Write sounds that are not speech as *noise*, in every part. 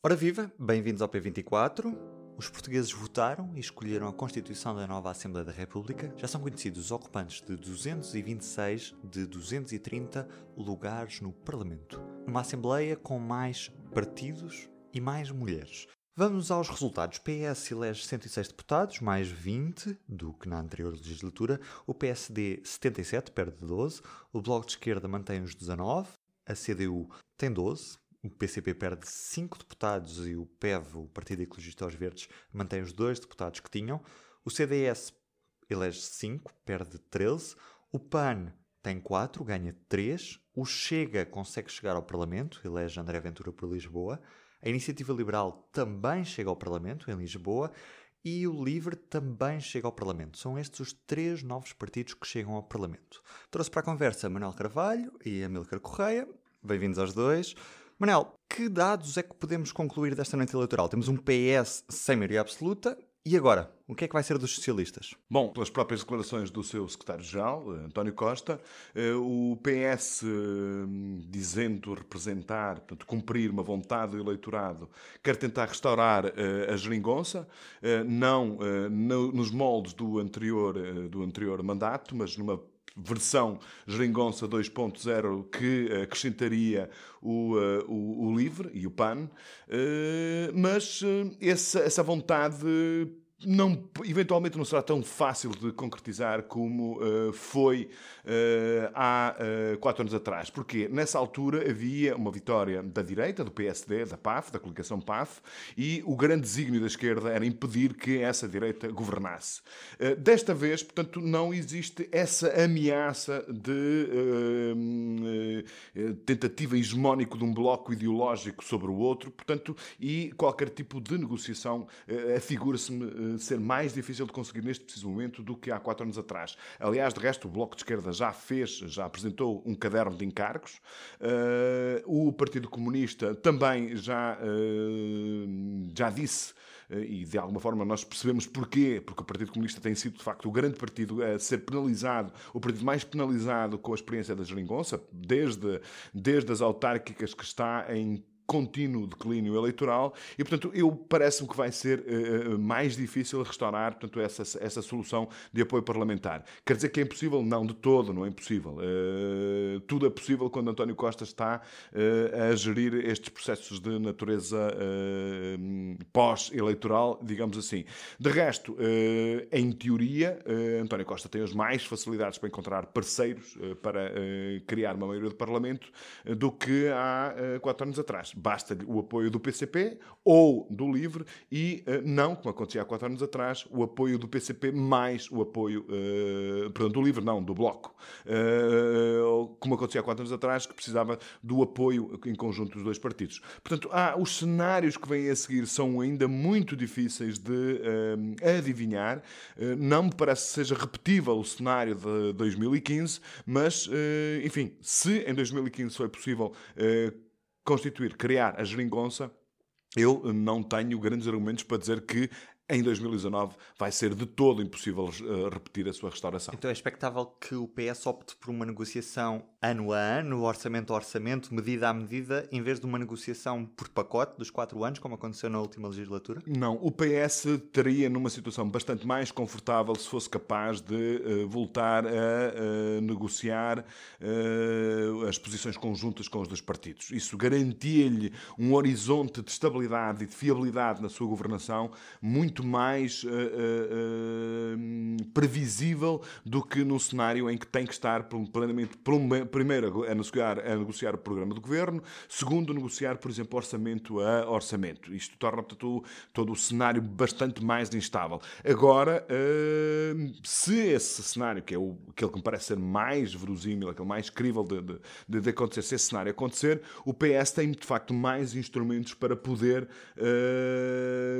Ora viva, bem-vindos ao P24. Os portugueses votaram e escolheram a Constituição da nova Assembleia da República. Já são conhecidos os ocupantes de 226 de 230 lugares no Parlamento. Uma Assembleia com mais partidos e mais mulheres. Vamos aos resultados. PS elege 106 deputados, mais 20 do que na anterior legislatura. O PSD 77, perde 12. O Bloco de Esquerda mantém os 19. A CDU tem 12 o PCP perde 5 deputados e o PEV, o Partido Ecologista aos Verdes, mantém os dois deputados que tinham. O CDS elege 5, perde 13. O PAN tem 4, ganha 3. O Chega consegue chegar ao Parlamento, elege André Ventura por Lisboa. A Iniciativa Liberal também chega ao Parlamento, em Lisboa. E o Livre também chega ao Parlamento. São estes os três novos partidos que chegam ao Parlamento. Trouxe para a conversa Manuel Carvalho e Amílcar Correia. Bem-vindos aos dois. Manel, que dados é que podemos concluir desta noite eleitoral? Temos um PS sem maioria absoluta e agora? O que é que vai ser dos socialistas? Bom, pelas próprias declarações do seu secretário-geral, eh, António Costa, eh, o PS, eh, dizendo representar, portanto, cumprir uma vontade do eleitorado, quer tentar restaurar a geringonça, não nos moldes do anterior, do anterior mandato, mas numa versão Geringonça 2.0 que acrescentaria o, uh, o, o, LIVRE e o PAN, uh, mas uh, essa, essa vontade não, eventualmente não será tão fácil de concretizar como uh, foi uh, há uh, quatro anos atrás. Porque nessa altura havia uma vitória da direita, do PSD, da PAF, da coligação PAF, e o grande desígnio da esquerda era impedir que essa direita governasse. desta vez, portanto, não existe essa ameaça de tentativa hegemónica de um bloco ideológico sobre o outro, portanto, e qualquer tipo de negociação afigura-se-me ser mais difícil de conseguir neste preciso momento do que há quatro anos atrás. Aliás, de resto, o Bloco de Esquerda já fez, já apresentou um caderno de encargos. Uh, o Partido Comunista também já, uh, já disse uh, e de alguma forma nós percebemos porquê, porque o Partido Comunista tem sido de facto o grande partido a ser penalizado, o partido mais penalizado com a experiência da geringonça, desde, desde as autárquicas que está em contínuo declínio eleitoral e, portanto, eu parece-me que vai ser uh, mais difícil restaurar portanto, essa, essa solução de apoio parlamentar. Quer dizer que é impossível? Não, de todo não é impossível. Uh, tudo é possível quando António Costa está uh, a gerir estes processos de natureza pós-eleitoral, digamos assim. De resto, em teoria, António Costa tem as mais facilidades para encontrar parceiros para criar uma maioria de Parlamento do que há quatro anos atrás basta o apoio do PCP ou do LIVRE e uh, não, como acontecia há quatro anos atrás, o apoio do PCP mais o apoio, uh, perdão, do LIVRE, não, do Bloco, uh, como acontecia há quatro anos atrás, que precisava do apoio em conjunto dos dois partidos. Portanto, há, os cenários que vêm a seguir são ainda muito difíceis de adivinhar. não me parece que seja repetível o cenário de 2015, mas, enfim, se em 2015 foi possível constituir, criar a geringonça, eu não tenho grandes argumentos para dizer que em 2019 vai ser de todo impossível uh, repetir a sua restauração. Então é expectável que o PS opte por uma negociação ano a ano, orçamento a orçamento, medida a medida, em vez de uma negociação por pacote dos quatro anos, como aconteceu na última legislatura? Não, o PS teria numa situação bastante mais confortável se fosse capaz de uh, voltar a uh, negociar as posições conjuntas com os dois partidos. Isso garantia-lhe um horizonte de estabilidade e de fiabilidade na sua governação muito muito mais uh, uh, previsível do que num cenário em que tem que estar plenamente, primeiro, a negociar, a negociar o programa do governo, segundo, negociar, por exemplo, orçamento a orçamento. Isto torna, portanto, todo o cenário bastante mais instável. Agora, se esse cenário, que é o, aquele que me parece ser mais verosímil, aquele mais crível de, de, de acontecer, se esse cenário acontecer, o PS tem, de facto, mais instrumentos para poder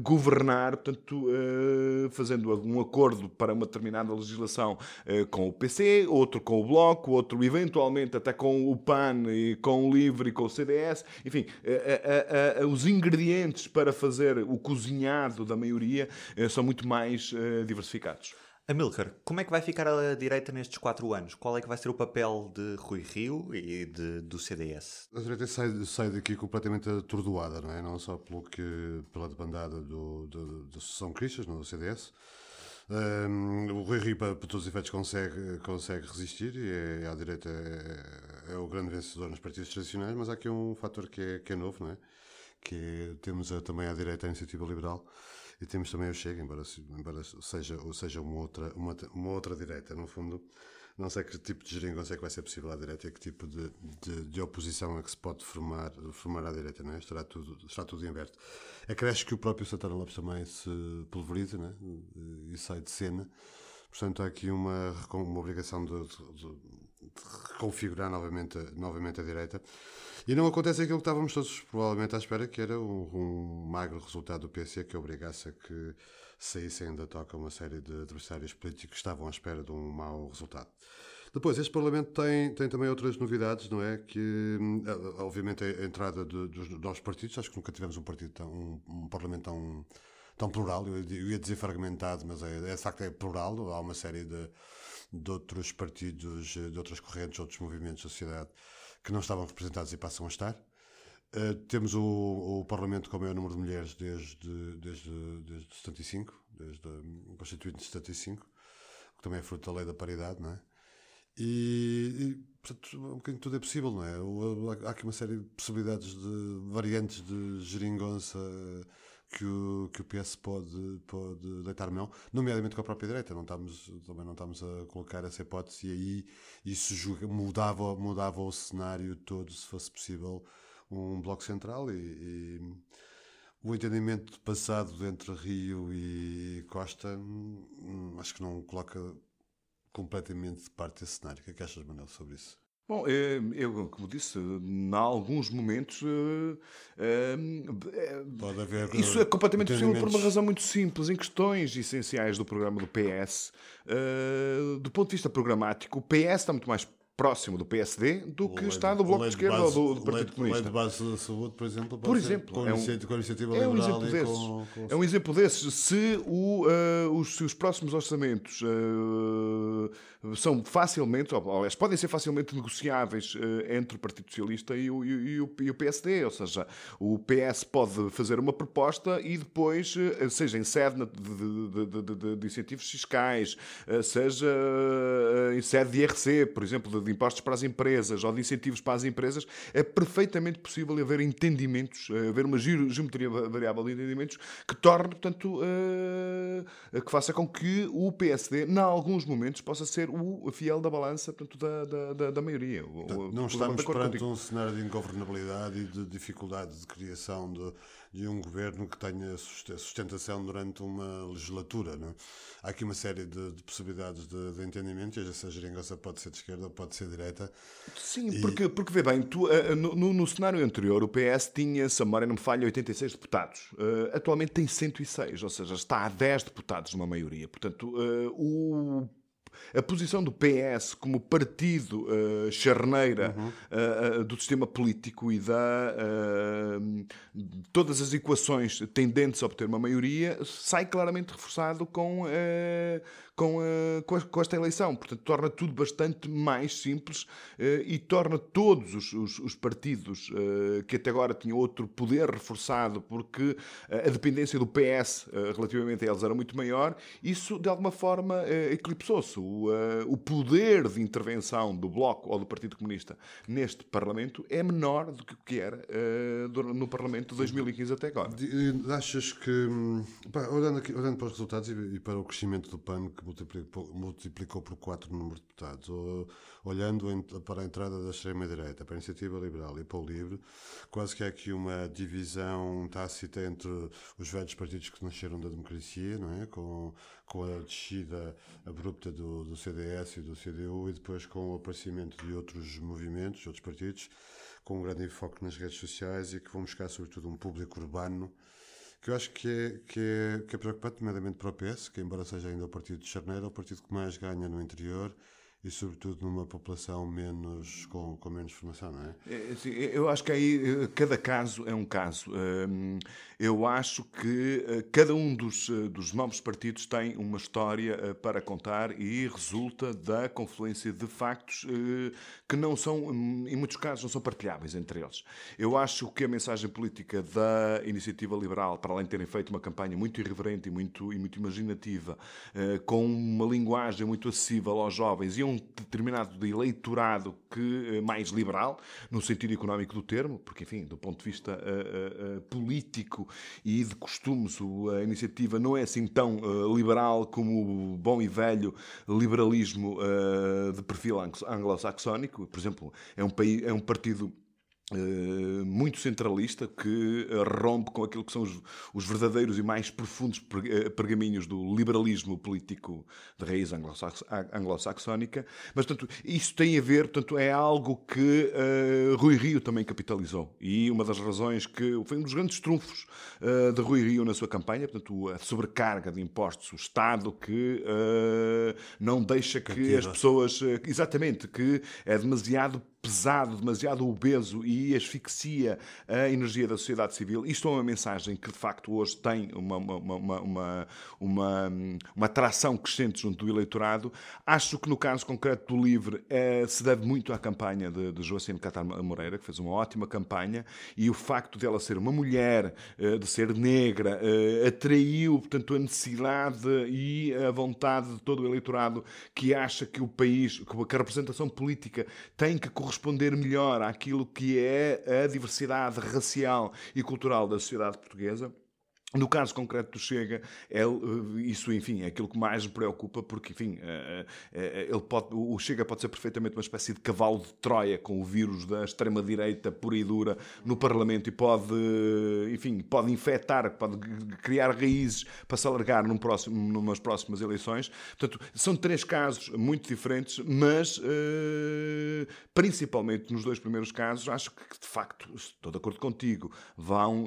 governar, portanto, portanto, uh, fazendo um acordo para uma determinada legislação uh, com o PC, outro com o Bloco, outro eventualmente até com o PAN e com o LIVRE e com o CDS. Enfim, uh, os ingredientes para fazer o cozinhado da maioria são muito mais diversificados. Amilcar, como é que vai ficar a direita nestes quatro anos? Qual é que vai ser o papel de Rui Rio e de, do CDS? A direita sai, sai daqui completamente atordoada, não é? Não só pelo que, pela debandada do, do, do São Cristas, no CDS. Um, o Rui Rio, para, para, todos os efeitos, consegue, consegue resistir e é, a direita é, é, o grande vencedor nos partidos tradicionais, mas há aqui um fator que é, que é novo, não é? Que é, temos a, também à direita a iniciativa liberal e temos também o Chega, embora, embora seja, ou seja uma outra, uma, uma outra direita, no fundo. Não sei que tipo de geringonça é que vai ser possível à direita que tipo de, de, de, oposição é que se pode formar, formar à direita, não é? Estará tudo, estará tudo. Acresce que o próprio Santana Lopes também se pulveriza né? e sai de cena. Portanto, há aqui uma, uma obrigação de, de reconfigurar novamente, novamente a direita. E não acontece aquilo que estávamos todos provavelmente à espera, que era um, um magro resultado do PC que obrigasse a que saíssem da toca uma série de adversários políticos que estavam à espera de um mau resultado. Depois, este Parlamento tem, tem também outras novidades, não é? Que, eh, obviamente, a entrada de, dos novos partidos, acho que nunca tivemos um partido tão, um, um Parlamento tão, tão plural, eu, eu ia dizer fragmentado, mas é, é de facto é plural, há uma série de, de outros partidos, de outras correntes, outros movimentos da sociedade que não estavam representados e passam a estar. Uh, temos o, o, Parlamento com o maior número de mulheres desde, desde, desde 75, desde a Constituinte de 75, que também é fruto da lei da paridade, não é? E, e portanto, um bocadinho tudo é possível, não é? Há aqui uma série de possibilidades de variantes de geringonça que o, que o PS pode, pode deitar mão, nomeadamente com a própria direita. Não estamos, também não estamos a colocar essa hipótese e aí isso mudava, mudava o cenário todo, se fosse possível, um bloco central e, e o entendimento passado entre Rio e Costa hum, acho que não coloca completamente de parte esse cenário. O que é que achas, Manuel, sobre isso? Bom, eh, eu, como disse, em alguns momentos. Eh, eh, Pode haver. Isso é completamente possível por uma razão muito simples. Em questões essenciais do programa do PS, do ponto de vista programático, o PS está muito mais próximo do PSD do que está do Bloco de Esquerda ou do, do Partido Comunista. De base da saúde, por exemplo, por exemplo com, é um, iniciativa é um exemplo desses. É um exemplo desses. Se, o, uh, os, se os próximos orçamentos uh, são facilmente, ou, podem ser facilmente negociáveis uh, entre o Partido Socialista e o, e, o, PSD, ou seja, o PS pode fazer uma proposta e depois, seja em sede de, de, de, de incentivos fiscais, seja em sede de IRC, por exemplo, de impostos para as empresas ou de incentivos para as empresas, é perfeitamente possível haver entendimentos, eh, haver uma geometria variável de entendimentos que torne, portanto, uh, que faça com que o PSD, em alguns momentos, possa ser o fiel da balança portanto, da, da, da maioria. não estamos perante um cenário de ingovernabilidade e de dificuldade de criação de de um governo que tenha sustentação durante uma legislatura. Não é? Há aqui uma série de, de possibilidades de, de, entendimento, e essa geringonça pode ser de esquerda ou pode ser direita. Sim, e... porque, porque vê bem, tu, uh, no, no, cenário anterior o PS tinha, se a memória não me falha, 86 deputados. Uh, atualmente tem 106, ou seja, está a 10 deputados numa maioria. Portanto, uh, o a posição do PS como partido uh, charneira uhum. uh, do sistema político e da uh, todas as equações tendentes a obter uma maioria sai claramente reforçado com com, uh, com, esta eleição. Portanto, torna tudo bastante mais simples uh, e torna todos os, os, os partidos uh, que até agora tinham outro poder reforçado, porque a dependência do PS relativamente a eles era muito maior, isso de alguma forma eclipsou-se. O, o poder de intervenção do Bloco ou do Partido Comunista neste Parlamento é menor do que o que era no Parlamento de 2015 até agora. Achas que, hum, pá, olhando, aqui, olhando para os resultados e, e para o crescimento do PAN, que multiplicou, multiplicou por 4 o número de deputados. Olhando para a entrada da extrema-direita, para a Iniciativa Liberal e para o Livre, quase que há aqui uma divisão tácita entre os velhos partidos que nasceram da democracia, não é? com, com a descida abrupta do, do CDS e do CDU, e depois com o aparecimento de outros movimentos, outros partidos, com um grande enfoque nas redes sociais e que vão buscar, sobretudo, um público urbano que eu acho que é, que é, que é preocupante, nomeadamente para o PS, que embora seja ainda o partido de Charneiro, é o partido que mais ganha no interior e sobretudo numa população menos com, com menos formação, não é? é assim, eu acho que aí cada caso é um caso. Hum, eu acho que eh, cada um dos, eh, dos novos partidos tem uma história eh, para contar e resulta da confluência de factos que não são, hum, em muitos casos, não são partilháveis entre eles. Eu acho que a mensagem política da iniciativa liberal, para além de terem feito uma campanha muito irreverente e muito, e muito imaginativa, com uma linguagem muito acessível aos jovens e um determinado eleitorado que mais liberal, no sentido económico do termo, porque, enfim, do ponto de vista uh, uh, político e de costumes, a iniciativa não é assim tão uh, liberal como o bom e velho liberalismo de perfil anglo-saxónico. Por exemplo, é um, país, é um partido eh, muito centralista que rompe com aquilo que são os, os verdadeiros e mais profundos eh, pergaminhos do liberalismo político de raiz anglo-saxónica. Mas, portanto, isso tem a ver, portanto, é algo que uh, Rui Rio também capitalizou. E uma das razões que foi um dos grandes trunfos uh, de Rui Rio na sua campanha, portanto, a sobrecarga de impostos, o Estado que uh, não deixa que as pessoas. exatamente, que é demasiado pesado, demasiado obeso e asfixia a energia da sociedade civil. Isto é uma mensagem que, de facto, hoje tem uma, uma, uma, uma, uma, atração crescente junto do eleitorado. Acho que, no caso concreto do LIVRE, eh, se deve muito à campanha de, de Joacine Catar Moreira, que fez uma ótima campanha, e o facto dela ser uma mulher, eh, de ser negra, eh, atraiu, portanto, a necessidade e a vontade de todo o eleitorado que acha que o país, que a representação política tem que corresponder corresponder melhor àquilo que é a diversidade racial e cultural da sociedade portuguesa no caso concreto do Chega, ele, eh, isso, enfim, é aquilo que mais me preocupa, porque, enfim, eh, eh, ele pode, o Chega pode ser perfeitamente uma espécie de cavalo de Troia com o vírus da extrema-direita pura e dura no Parlamento e pode, enfim, pode infectar, pode criar raízes para se alargar num próximo, numas próximas eleições. Portanto, são três casos muito diferentes, mas, principalmente nos dois primeiros casos, acho que, de facto, estou de acordo contigo, vão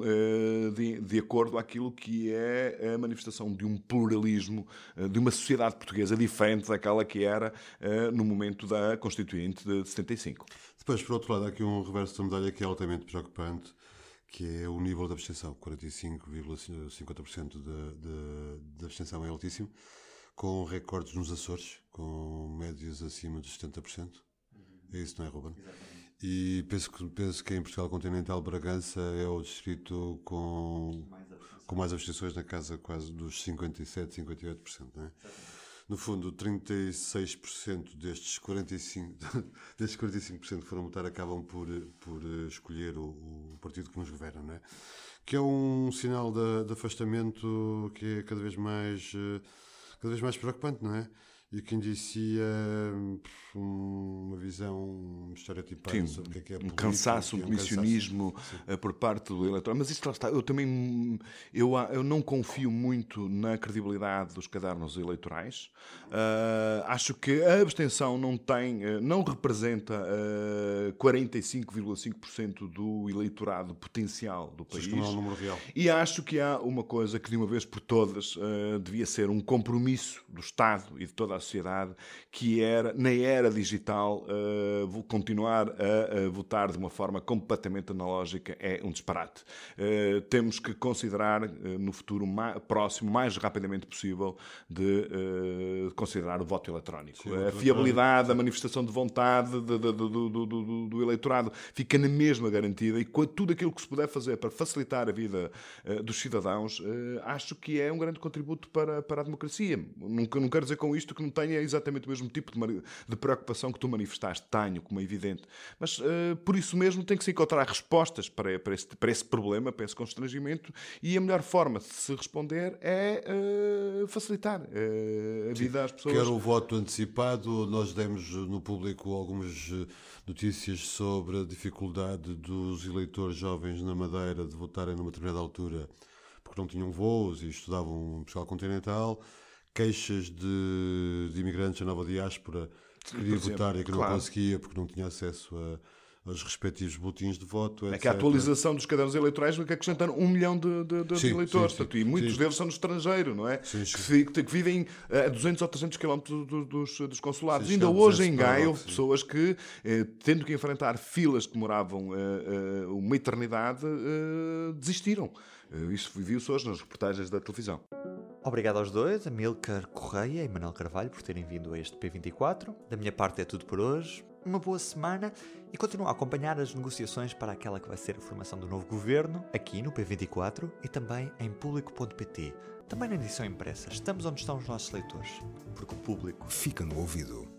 de, de acordo àquilo aquilo que é a manifestação de um pluralismo, eh, de uma sociedade portuguesa diferente daquela que era eh, no momento da Constituinte de 75. Depois, por outro lado, há aqui um reverso da medalha que é altamente preocupante, que é o nível de abstenção. 45,50% de, de, de abstenção é altíssimo, com recordes nos Açores, com médias acima de 70%. É isso, não é, Ruben? Exatamente. E penso que, penso que em Portugal Continental Bragança é o distrito com com mais abstenções na casa quase dos 57, 58%. Não é? No fundo, 36% destes 45%, *laughs* destes 45% que foram votar acabam por, por escolher o, o, partido que nos governa, não é? Que é um sinal de, de afastamento que é cada vez mais, eh, cada vez mais preocupante, não é? E que indicia uma visão estereotipada Sim, sobre o que é, que é política, um cansaço, um comissionismo eh, por parte do eleitorado. Mas isto lá está, eu também eu, eu não confio muito na credibilidade dos cadernos eleitorais. Uh, acho que a abstenção não tem, eh, não representa uh, 45,5% do eleitorado potencial do país. Não é o número real. E acho que há uma coisa que de uma vez por todas uh, devia ser um compromisso do Estado e de toda a sociedade, que era, na era digital, uh, continuar a, a, votar de uma forma completamente analógica é um disparate. Uh, temos que considerar, uh, no futuro mais, próximo, mais rapidamente possível, de considerar o voto eletrónico. Sim, a fiabilidade, a manifestação de vontade de, de, de, do, do, do, do, eleitorado fica na mesma garantida e tudo aquilo que se puder fazer para facilitar a vida dos cidadãos, acho que é um grande contributo para, para a democracia. Nunca, não quero dizer com isto que não tenha exatamente o mesmo tipo de, de preocupação que tu manifestaste. Tenho, como é evidente. Mas uh, por isso mesmo tem que se encontrar respostas para, para, esse, para esse problema, para esse constrangimento, e a melhor forma de se responder é uh, facilitar uh, a vida às pessoas. Quer o voto antecipado, nós demos no público algumas notícias sobre a dificuldade dos eleitores jovens na Madeira de votarem numa determinada altura porque não tinham voos e estudavam Portugal continental queixas de, de imigrantes da nova diáspora que queria votar e que claro. não conseguia porque não tinha acesso a, os respectivos boletins de voto. É que a atualização dos cadernos eleitorais vai acrescentando um milhão de, de, de sim, eleitores. Sim, sim, e muitos deles são no estrangeiro, não é? Que, que, vivem a 200 ou 300 quilómetros dos, dos, consulados. Ainda hoje em Gaia houve pessoas que, eh, tendo que enfrentar filas que demoravam eh, eh, uma eternidade, eh, desistiram. Eh, isso viu-se hoje nas reportagens da televisão. Obrigado aos dois, Amilcar Correia e Manuel Carvalho, por terem vindo a este P24. Da minha parte é tudo por hoje. Uma boa semana e continuo a acompanhar as negociações para aquela que vai ser a formação do novo governo, aqui no P24 e também em público.pt. Também na edição impressa. Estamos onde estão os nossos leitores, porque o público fica no ouvido.